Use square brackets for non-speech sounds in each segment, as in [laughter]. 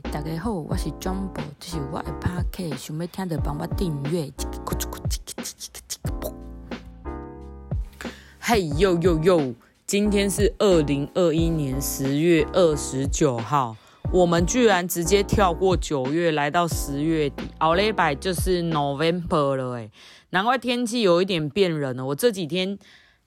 大家好，我是 Jumbo，这是我的 Podcast，想要听的帮我订阅。嘿呦呦呦，今天是二零二一年十月二十九号，我们居然直接跳过九月，来到十月底，奥利百就是 November 了哎，难怪天气有一点变冷了。我这几天。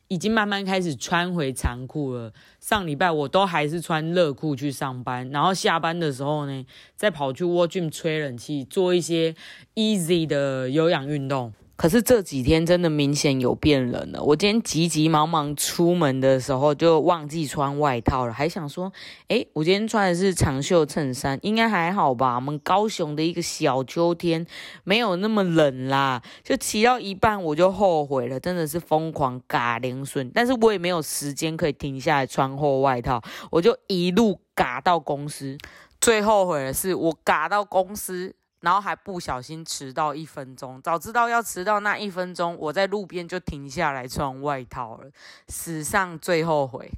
已经慢慢开始穿回长裤了。上礼拜我都还是穿热裤去上班，然后下班的时候呢，再跑去 w a Gym 吹冷气，做一些 easy 的有氧运动。可是这几天真的明显有变冷了。我今天急急忙忙出门的时候就忘记穿外套了，还想说，诶，我今天穿的是长袖衬衫，应该还好吧？我们高雄的一个小秋天没有那么冷啦。就骑到一半我就后悔了，真的是疯狂嘎零顺，但是我也没有时间可以停下来穿厚外套，我就一路嘎到公司。最后悔的是我嘎到公司。然后还不小心迟到一分钟，早知道要迟到那一分钟，我在路边就停下来穿外套了，史上最后悔。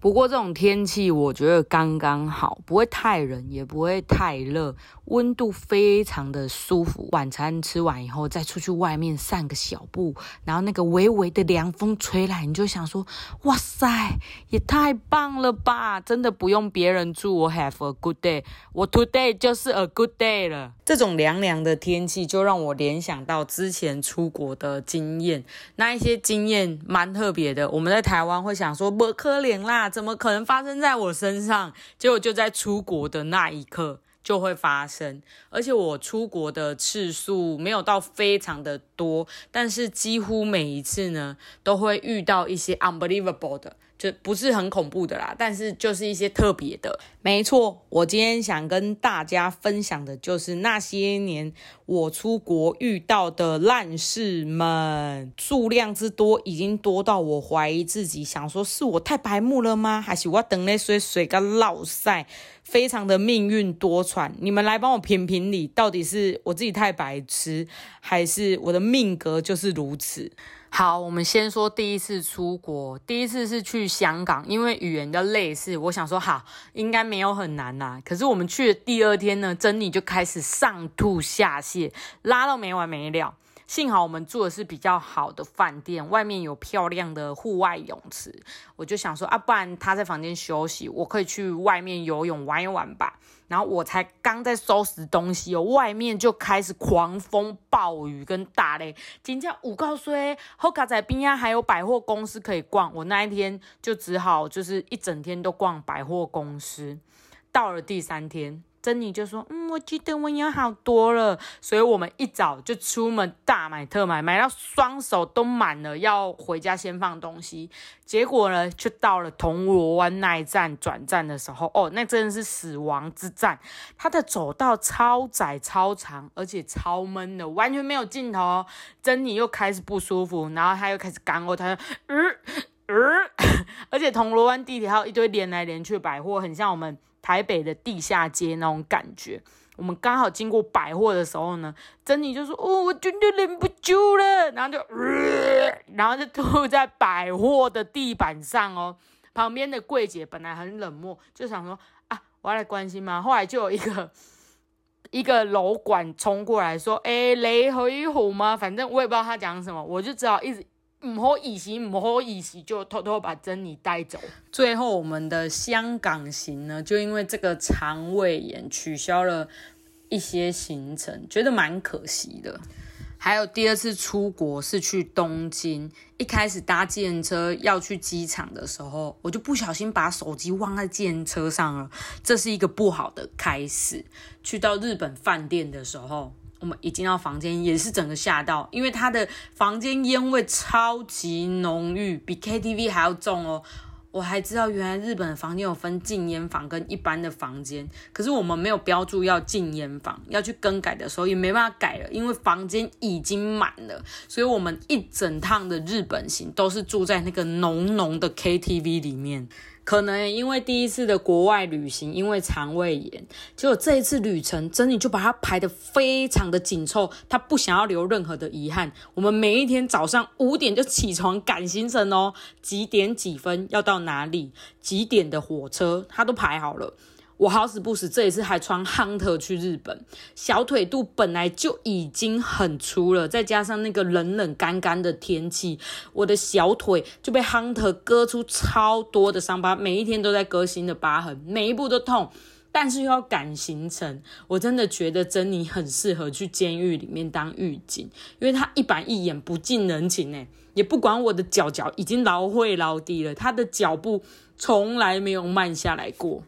不过这种天气我觉得刚刚好，不会太冷，也不会太热，温度非常的舒服。晚餐吃完以后，再出去外面散个小步，然后那个微微的凉风吹来，你就想说：哇塞，也太棒了吧！真的不用别人祝我 have a good day，我 today 就是 a good day 了。这种凉凉的天气，就让我联想到之前出国的经验，那一些经验蛮特别的。我们在台湾会想说：不可怜啦。怎么可能发生在我身上？结果就在出国的那一刻就会发生，而且我出国的次数没有到非常的多，但是几乎每一次呢都会遇到一些 unbelievable 的。就不是很恐怖的啦，但是就是一些特别的。没错，我今天想跟大家分享的就是那些年我出国遇到的烂事们，数量之多，已经多到我怀疑自己，想说是我太白目了吗？还是我等那水水个老晒，非常的命运多舛。你们来帮我评评理，到底是我自己太白痴，还是我的命格就是如此？好，我们先说第一次出国，第一次是去香港，因为语言的类似，我想说好，应该没有很难呐。可是我们去的第二天呢，珍妮就开始上吐下泻，拉到没完没了。幸好我们住的是比较好的饭店，外面有漂亮的户外泳池。我就想说啊，不然他在房间休息，我可以去外面游泳玩一玩吧。然后我才刚在收拾东西哦，外面就开始狂风暴雨跟大雷。今天五告说，后卡在边啊还有百货公司可以逛，我那一天就只好就是一整天都逛百货公司。到了第三天。珍妮就说：“嗯，我记得我有好多了，所以我们一早就出门大买特买，买到双手都满了，要回家先放东西。结果呢，就到了铜锣湾那一站转站的时候，哦，那真的是死亡之站，它的走道超窄超长，而且超闷的，完全没有尽头。珍妮又开始不舒服，然后她又开始干呕，她说：嗯嗯，[laughs] 而且铜锣湾地铁还有一堆连来连去的百货，很像我们。”台北的地下街那种感觉，我们刚好经过百货的时候呢，珍妮就说：“哦，我真的忍不住了。”然后就，然后就吐在百货的地板上哦。旁边的柜姐本来很冷漠，就想说：“啊，我要来关心吗？”后来就有一个 [laughs] 一个楼管冲过来说：“哎，雷回虎吗？”反正我也不知道他讲什么，我就只好一直。唔好意思，唔好意思，就偷偷把珍妮带走。最后，我们的香港行呢，就因为这个肠胃炎取消了一些行程，觉得蛮可惜的。还有第二次出国是去东京，一开始搭计车要去机场的时候，我就不小心把手机忘在计程车上了，这是一个不好的开始。去到日本饭店的时候。我们一进到房间，也是整个吓到，因为他的房间烟味超级浓郁，比 KTV 还要重哦。我还知道，原来日本的房间有分禁烟房跟一般的房间，可是我们没有标注要禁烟房，要去更改的时候也没办法改了，因为房间已经满了。所以我们一整趟的日本行都是住在那个浓浓的 KTV 里面。可能因为第一次的国外旅行，因为肠胃炎，结果这一次旅程，珍妮就把它排得非常的紧凑，她不想要留任何的遗憾。我们每一天早上五点就起床赶行程哦，几点几分要到哪里，几点的火车，她都排好了。我好死不死这一次还穿 Hunter 去日本，小腿肚本来就已经很粗了，再加上那个冷冷干干的天气，我的小腿就被 Hunter 割出超多的伤疤，每一天都在割新的疤痕，每一步都痛。但是又要赶行程，我真的觉得珍妮很适合去监狱里面当狱警，因为她一板一眼，不近人情哎，也不管我的脚脚已经老会老低了，她的脚步从来没有慢下来过。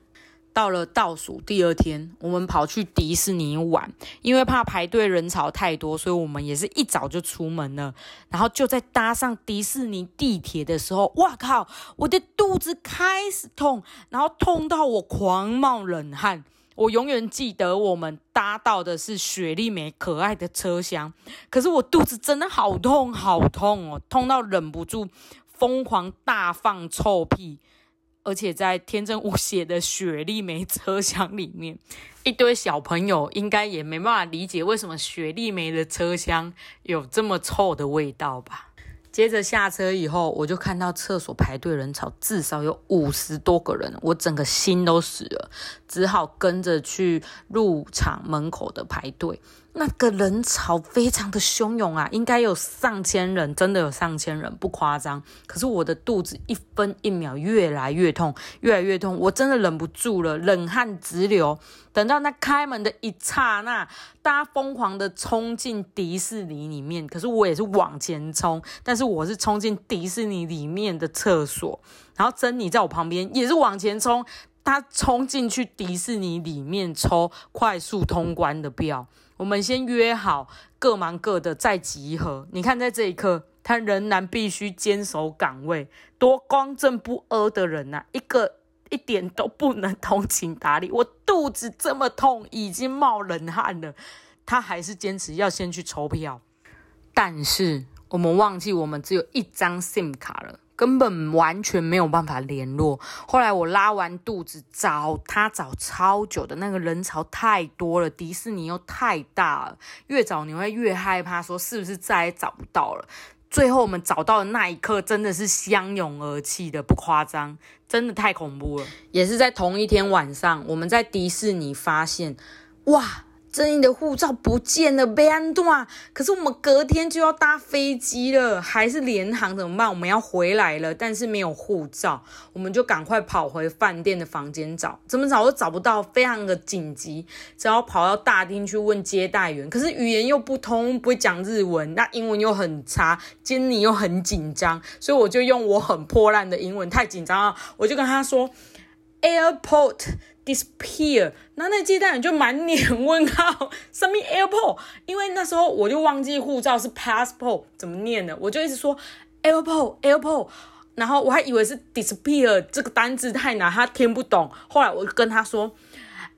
到了倒数第二天，我们跑去迪士尼玩，因为怕排队人潮太多，所以我们也是一早就出门了。然后就在搭上迪士尼地铁的时候，哇靠！我的肚子开始痛，然后痛到我狂冒冷汗。我永远记得我们搭到的是雪莉梅可爱的车厢，可是我肚子真的好痛好痛哦，痛到忍不住疯狂大放臭屁。而且在天真无邪的雪莉梅车厢里面，一堆小朋友应该也没办法理解为什么雪莉梅的车厢有这么臭的味道吧。接着下车以后，我就看到厕所排队人潮至少有五十多个人，我整个心都死了，只好跟着去入场门口的排队。那个人潮非常的汹涌啊，[laughs] 应该有上千人，真的有上千人，不夸张。可是我的肚子一分一秒越来越痛，越来越痛，我真的忍不住了，冷汗直流。等到那开门的一刹那，大家疯狂的冲进迪士尼里面，可是我也是往前冲，但是我是冲进迪士尼里面的厕所，然后珍妮在我旁边也是往前冲，她冲进去迪士尼里面抽快速通关的票。我们先约好，各忙各的，再集合。你看，在这一刻，他仍然必须坚守岗位，多刚正不阿的人呐，一个一点都不能通情达理。我肚子这么痛，已经冒冷汗了，他还是坚持要先去抽票。但是我们忘记，我们只有一张 SIM 卡了。根本完全没有办法联络。后来我拉完肚子找他找超久的，那个人潮太多了，迪士尼又太大了，越找你会越害怕，说是不是再也找不到了？最后我们找到的那一刻，真的是相拥而泣的，不夸张，真的太恐怖了。也是在同一天晚上，我们在迪士尼发现，哇！珍妮的护照不见了，被安断。可是我们隔天就要搭飞机了，还是联航怎么办？我们要回来了，但是没有护照，我们就赶快跑回饭店的房间找，怎么找都找不到，非常的紧急，只好跑到大厅去问接待员。可是语言又不通，不会讲日文，那英文又很差，珍妮又很紧张，所以我就用我很破烂的英文，太紧张了，我就跟他说：“Airport。” disappear，那那接待员就满脸问号，[laughs] 什么 airport？因为那时候我就忘记护照是 passport 怎么念的，我就一直说 airport airport，然后我还以为是 disappear 这个单字太难，他听不懂。后来我就跟他说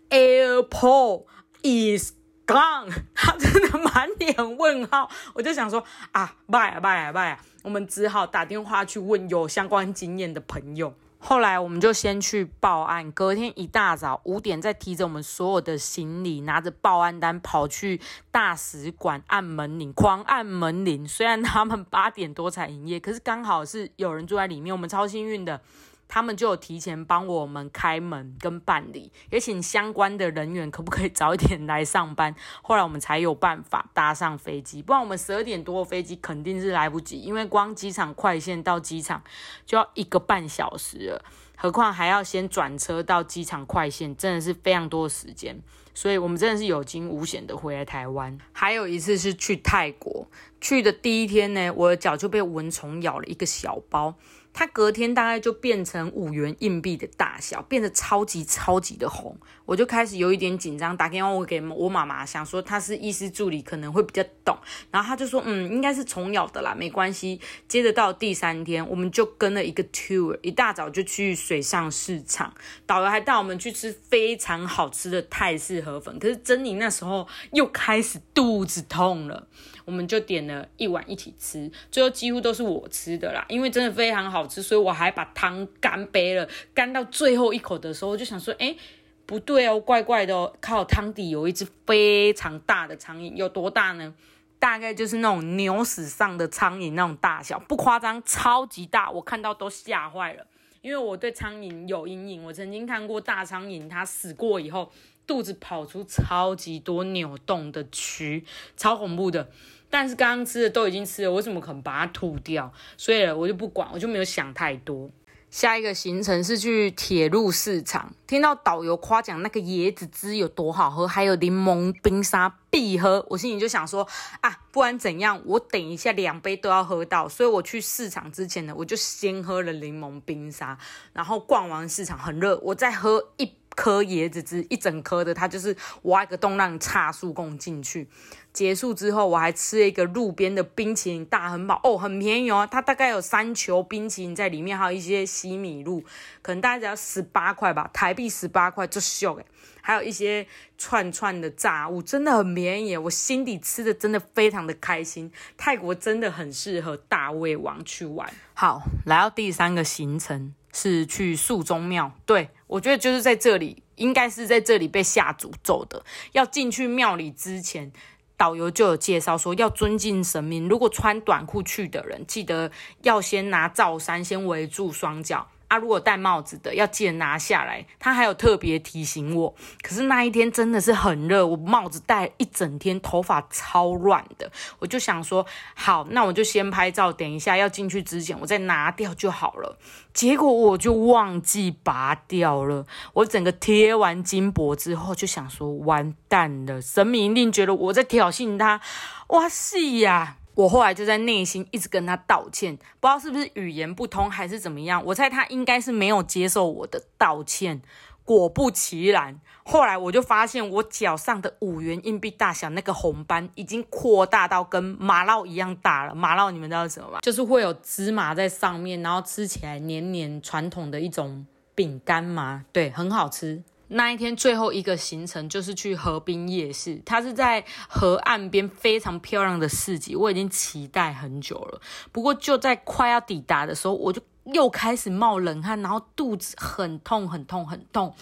airport is gone，他真的满脸问号。我就想说啊拜啊拜啊拜啊，我们只好打电话去问有相关经验的朋友。后来我们就先去报案，隔天一大早五点，再提着我们所有的行李，拿着报案单跑去大使馆按门铃，狂按门铃。虽然他们八点多才营业，可是刚好是有人住在里面，我们超幸运的。他们就有提前帮我们开门跟办理，也请相关的人员可不可以早一点来上班。后来我们才有办法搭上飞机，不然我们十二点多的飞机肯定是来不及，因为光机场快线到机场就要一个半小时了，何况还要先转车到机场快线，真的是非常多的时间。所以我们真的是有惊无险的回来台湾。还有一次是去泰国，去的第一天呢，我的脚就被蚊虫咬了一个小包。它隔天大概就变成五元硬币的大小，变得超级超级的红，我就开始有一点紧张，打电话我给我妈妈，想说她是医师助理，可能会比较懂，然后她就说，嗯，应该是虫咬的啦，没关系。接着到第三天，我们就跟了一个 tour，一大早就去水上市场，导游还带我们去吃非常好吃的泰式河粉，可是珍妮那时候又开始肚子痛了。我们就点了一碗一起吃，最后几乎都是我吃的啦，因为真的非常好吃，所以我还把汤干杯了。干到最后一口的时候，我就想说，哎，不对哦，怪怪的哦。靠汤底有一只非常大的苍蝇，有多大呢？大概就是那种牛屎上的苍蝇那种大小，不夸张，超级大，我看到都吓坏了。因为我对苍蝇有阴影。我曾经看过大苍蝇，它死过以后，肚子跑出超级多扭动的蛆，超恐怖的。但是刚刚吃的都已经吃了，我怎么可能把它吐掉？所以我就不管，我就没有想太多。下一个行程是去铁路市场，听到导游夸奖那个椰子汁有多好喝，还有柠檬冰沙必喝，我心里就想说啊，不管怎样，我等一下两杯都要喝到。所以我去市场之前呢，我就先喝了柠檬冰沙，然后逛完市场很热，我再喝一。颗椰子汁，一整颗的，它就是挖一个洞让你插树供进去。结束之后，我还吃了一个路边的冰淇淋大汉堡，哦，很便宜哦，它大概有三球冰淇淋在里面，还有一些西米露，可能大概只要十八块吧，台币十八块就秀诶。还有一些串串的炸物，真的很便宜，我心底吃的真的非常的开心。泰国真的很适合大胃王去玩。好，来到第三个行程。是去树中庙，对我觉得就是在这里，应该是在这里被下诅咒的。要进去庙里之前，导游就有介绍说要尊敬神明。如果穿短裤去的人，记得要先拿罩衫先围住双脚。啊，如果戴帽子的要记得拿下来。他还有特别提醒我，可是那一天真的是很热，我帽子戴一整天，头发超乱的。我就想说，好，那我就先拍照，等一下要进去之前，我再拿掉就好了。结果我就忘记拔掉了。我整个贴完金箔之后，就想说，完蛋了，神明一定觉得我在挑衅他。哇塞呀！我后来就在内心一直跟他道歉，不知道是不是语言不通还是怎么样。我猜他应该是没有接受我的道歉。果不其然，后来我就发现我脚上的五元硬币大小那个红斑已经扩大到跟麻烙一样大了。麻烙你们知道是什么吗？就是会有芝麻在上面，然后吃起来黏黏，传统的一种饼干嘛？对，很好吃。那一天最后一个行程就是去河滨夜市，它是在河岸边非常漂亮的市集，我已经期待很久了。不过就在快要抵达的时候，我就又开始冒冷汗，然后肚子很痛很痛很痛。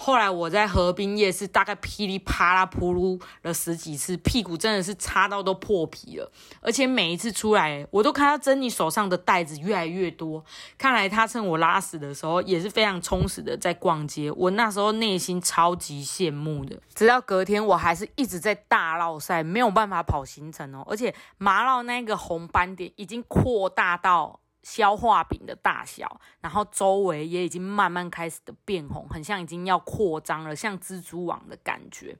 后来我在河滨夜市大概噼里啪啦扑噜了十几次，屁股真的是擦到都破皮了。而且每一次出来，我都看到珍妮手上的袋子越来越多。看来她趁我拉屎的时候也是非常充实的在逛街。我那时候内心超级羡慕的。直到隔天，我还是一直在大绕赛，没有办法跑行程哦。而且麻烙那个红斑点已经扩大到。消化饼的大小，然后周围也已经慢慢开始的变红，很像已经要扩张了，像蜘蛛网的感觉。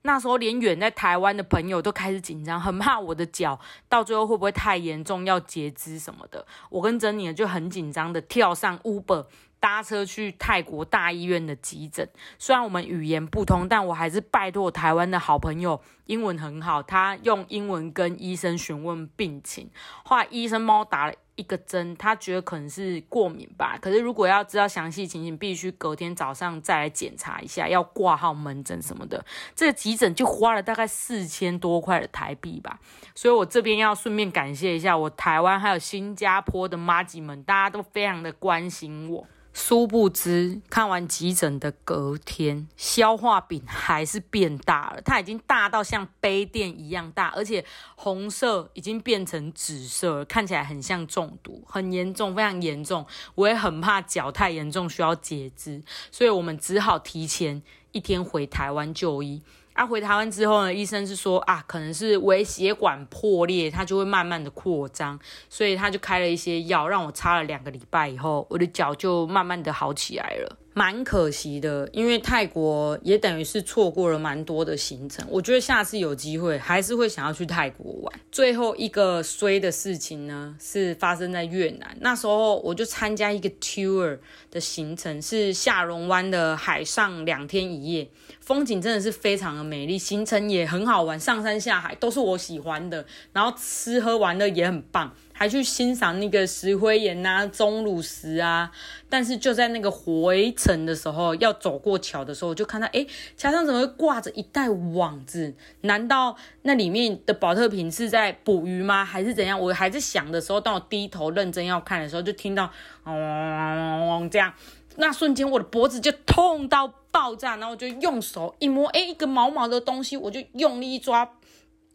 那时候连远在台湾的朋友都开始紧张，很怕我的脚到最后会不会太严重，要截肢什么的。我跟珍妮就很紧张的跳上 Uber。搭车去泰国大医院的急诊，虽然我们语言不通，但我还是拜托台湾的好朋友，英文很好，他用英文跟医生询问病情。后来医生帮我打了一个针，他觉得可能是过敏吧。可是如果要知道详细情形，必须隔天早上再来检查一下，要挂号门诊什么的。这个急诊就花了大概四千多块的台币吧。所以我这边要顺便感谢一下我台湾还有新加坡的妈吉们，大家都非常的关心我。殊不知，看完急诊的隔天，消化饼还是变大了。它已经大到像杯垫一样大，而且红色已经变成紫色，看起来很像中毒，很严重，非常严重。我也很怕脚太严重需要截肢，所以我们只好提前一天回台湾就医。啊，回台湾之后呢，医生是说啊，可能是微血管破裂，它就会慢慢的扩张，所以他就开了一些药，让我擦了两个礼拜以后，我的脚就慢慢的好起来了。蛮可惜的，因为泰国也等于是错过了蛮多的行程。我觉得下次有机会还是会想要去泰国玩。最后一个衰的事情呢，是发生在越南。那时候我就参加一个 tour 的行程，是下龙湾的海上两天一夜，风景真的是非常的美丽，行程也很好玩，上山下海都是我喜欢的，然后吃喝玩乐也很棒。还去欣赏那个石灰岩呐、钟乳石啊，但是就在那个回程的时候，要走过桥的时候，我就看到哎，桥上怎么会挂着一袋网子？难道那里面的保特瓶是在捕鱼吗？还是怎样？我还在想的时候，当我低头认真要看的时候，就听到嗡嗡嗡这样，那瞬间我的脖子就痛到爆炸，然后我就用手一摸，哎，一个毛毛的东西，我就用力一抓。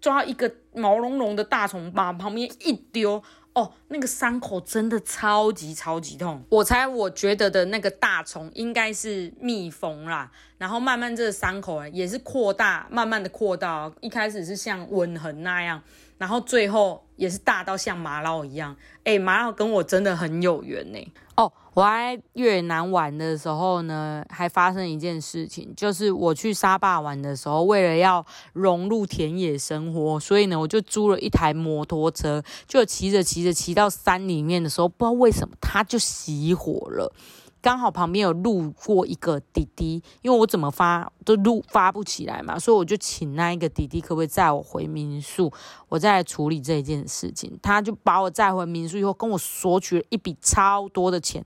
抓一个毛茸茸的大虫，把旁边一丢，哦，那个伤口真的超级超级痛。我猜我觉得的那个大虫应该是蜜蜂啦，然后慢慢这个伤口也是扩大，慢慢的扩大，一开始是像吻痕那样。然后最后也是大到像麻老一样，哎，马老跟我真的很有缘呢。哦，我在越南玩的时候呢，还发生一件事情，就是我去沙坝玩的时候，为了要融入田野生活，所以呢，我就租了一台摩托车，就骑着骑着骑到山里面的时候，不知道为什么它就熄火了。刚好旁边有路过一个滴滴，因为我怎么发都路发不起来嘛，所以我就请那一个滴滴可不可以载我回民宿，我再来处理这件事情。他就把我载回民宿以后，跟我索取了一笔超多的钱，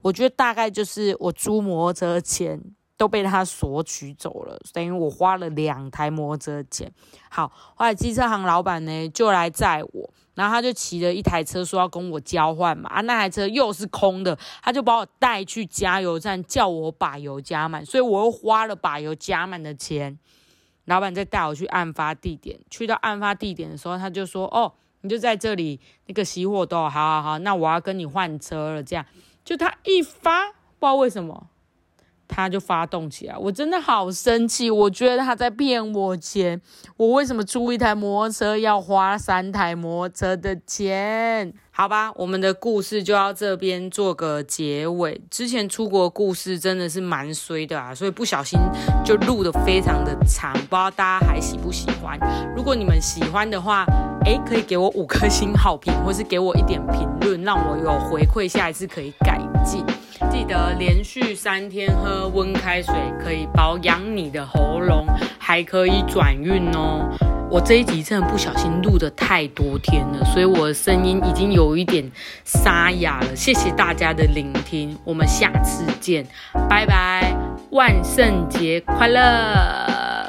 我觉得大概就是我租摩托车钱都被他索取走了，等于我花了两台摩托车钱。好，后来机车行老板呢就来载我。然后他就骑了一台车，说要跟我交换嘛，啊，那台车又是空的，他就把我带去加油站，叫我把油加满，所以我又花了把油加满的钱。老板再带我去案发地点，去到案发地点的时候，他就说：“哦，你就在这里，那个熄火都好好好，那我要跟你换车了。”这样，就他一发，不知道为什么。他就发动起来，我真的好生气，我觉得他在骗我钱。我为什么租一台摩托车要花三台摩托车的钱？好吧，我们的故事就到这边做个结尾。之前出国故事真的是蛮衰的啊，所以不小心就录的非常的长，不知道大家还喜不喜欢？如果你们喜欢的话，诶，可以给我五颗星好评，或是给我一点评论，让我有回馈，下一次可以改进。记得连续三天喝温开水，可以保养你的喉咙，还可以转运哦。我这一集真的不小心录的太多天了，所以我的声音已经有一点沙哑了。谢谢大家的聆听，我们下次见，拜拜，万圣节快乐！